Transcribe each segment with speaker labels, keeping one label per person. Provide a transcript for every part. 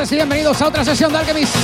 Speaker 1: Y bienvenidos a otra sesión de Alchemist.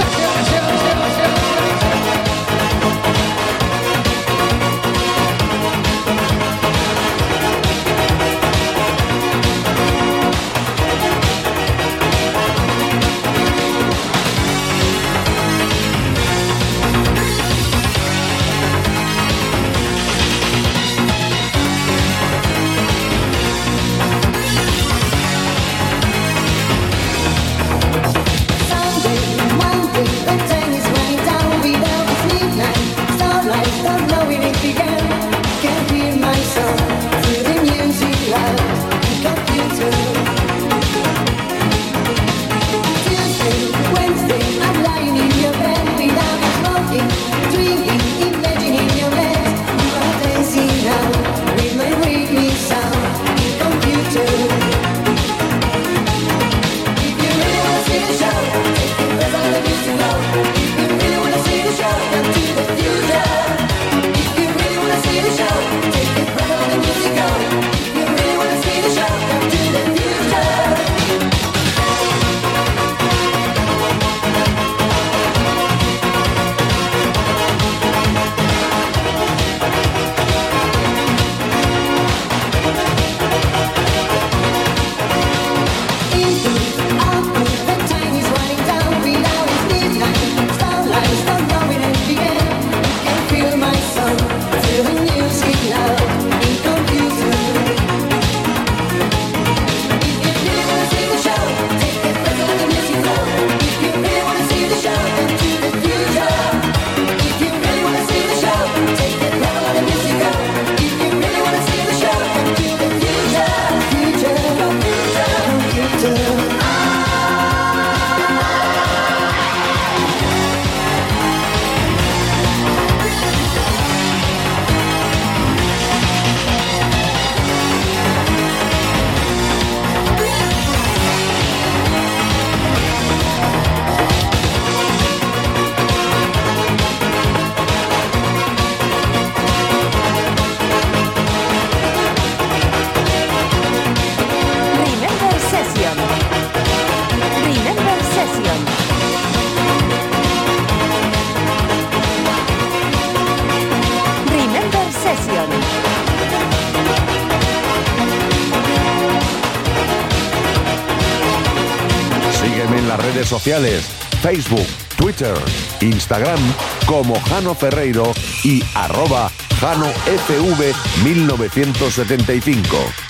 Speaker 2: Facebook, Twitter, Instagram como Jano Ferreiro y arroba
Speaker 3: JanoFV1975.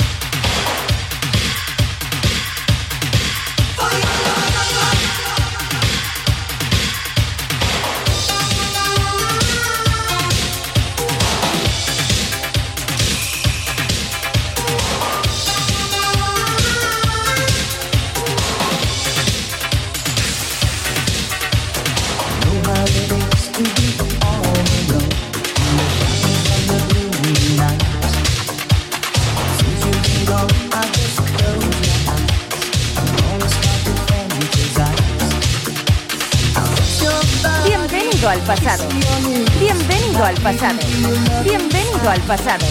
Speaker 3: Pasado.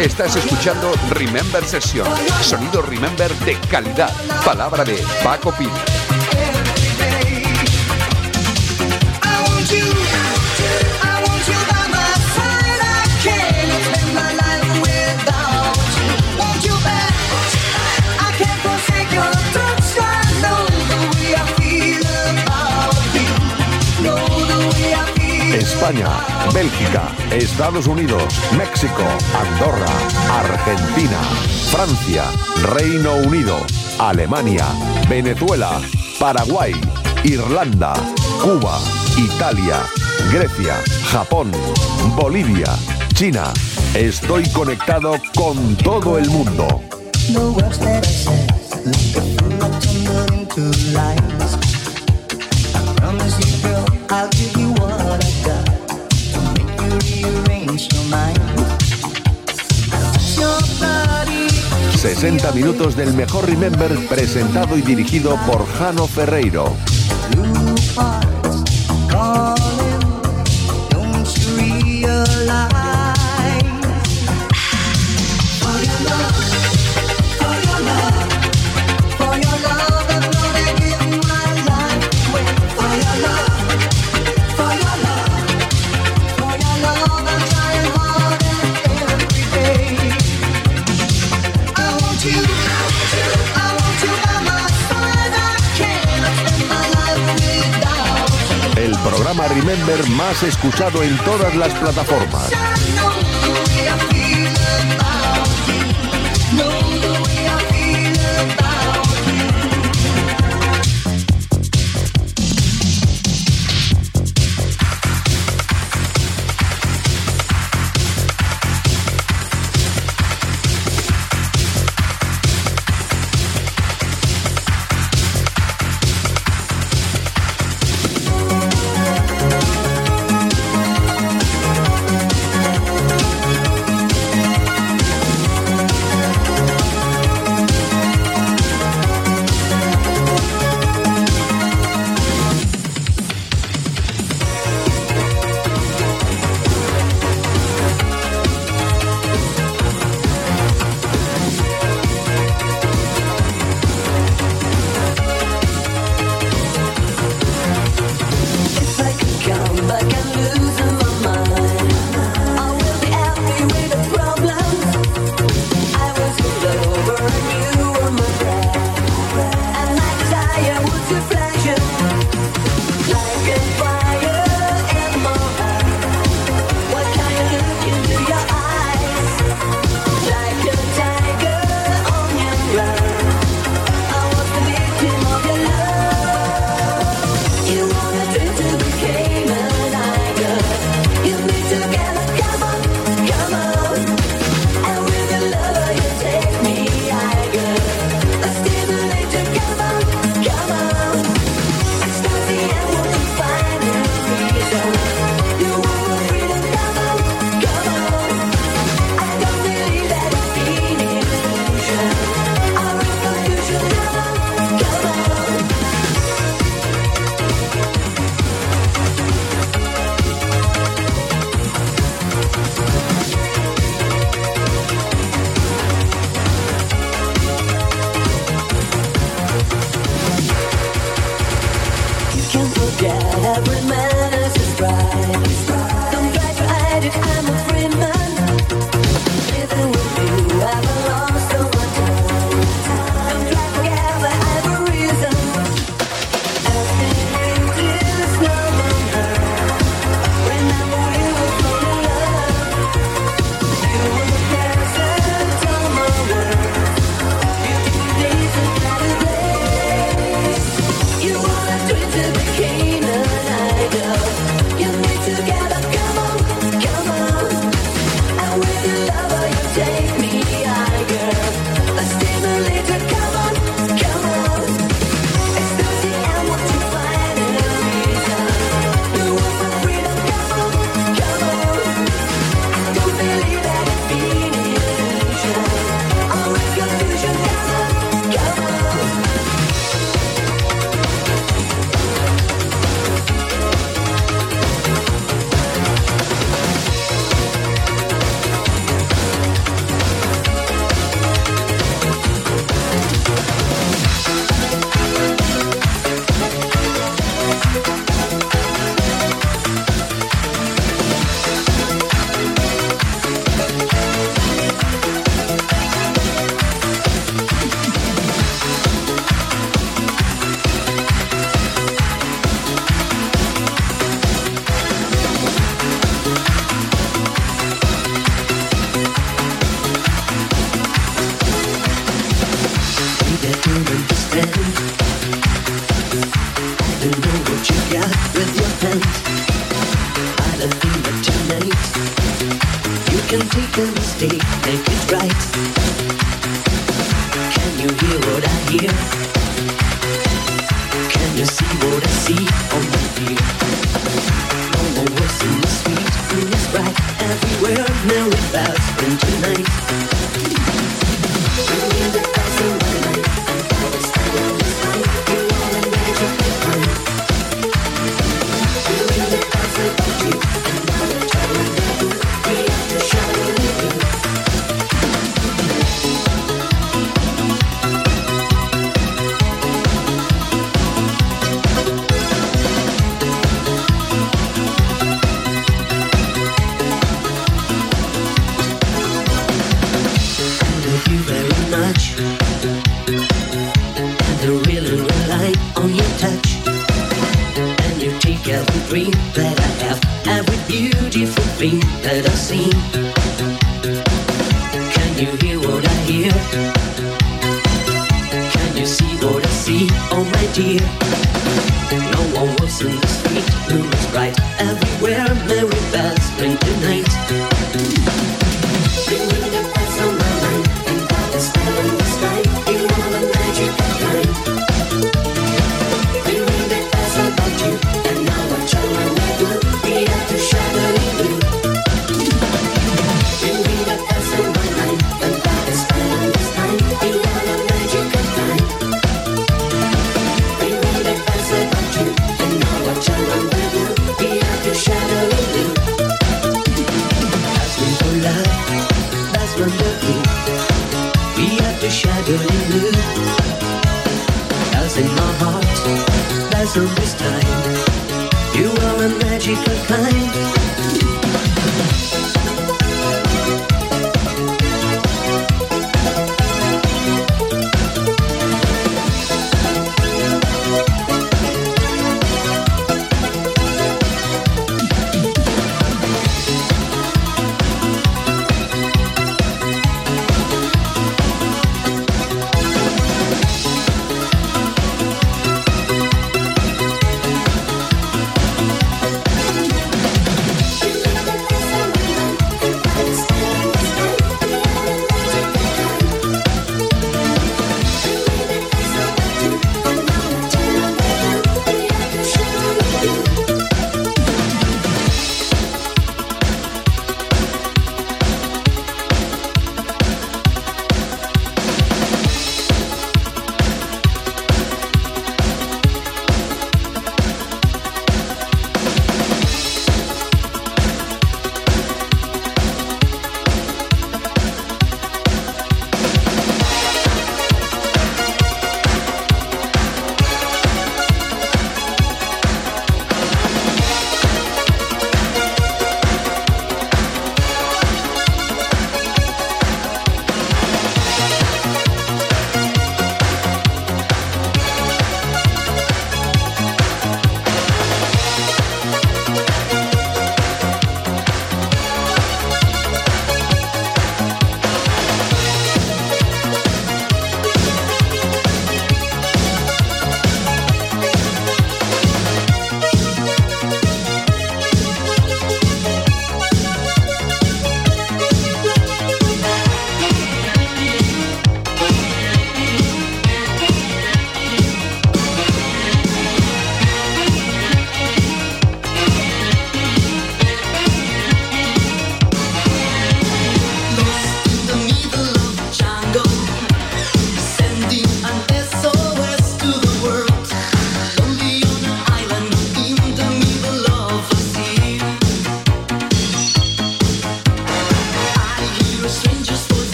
Speaker 2: Estás escuchando Remember Session, sonido Remember de calidad, palabra de Paco Pina. España, Bélgica, Estados Unidos, México, Andorra, Argentina, Francia, Reino Unido, Alemania, Venezuela, Paraguay, Irlanda, Cuba, Italia, Grecia, Japón, Bolivia, China. Estoy conectado con todo el mundo. 60 minutos del mejor Remember presentado y dirigido por Jano Ferreiro. Remember más escuchado en todas las plataformas.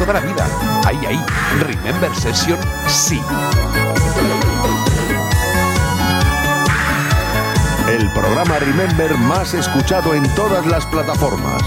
Speaker 4: Toda la vida. Ahí, ahí. Remember Session, sí.
Speaker 3: El programa Remember más escuchado en todas las plataformas.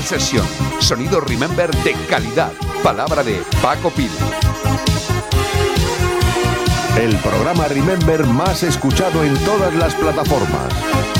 Speaker 4: Remember Session, sonido Remember de calidad. Palabra de Paco Pil.
Speaker 3: El programa Remember más escuchado en todas las plataformas.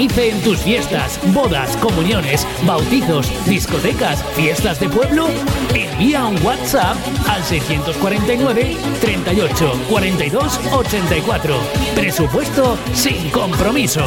Speaker 5: Amenice en tus fiestas, bodas, comuniones, bautizos, discotecas, fiestas de pueblo? Envía un WhatsApp al 649 38 42 84. Presupuesto sin compromiso.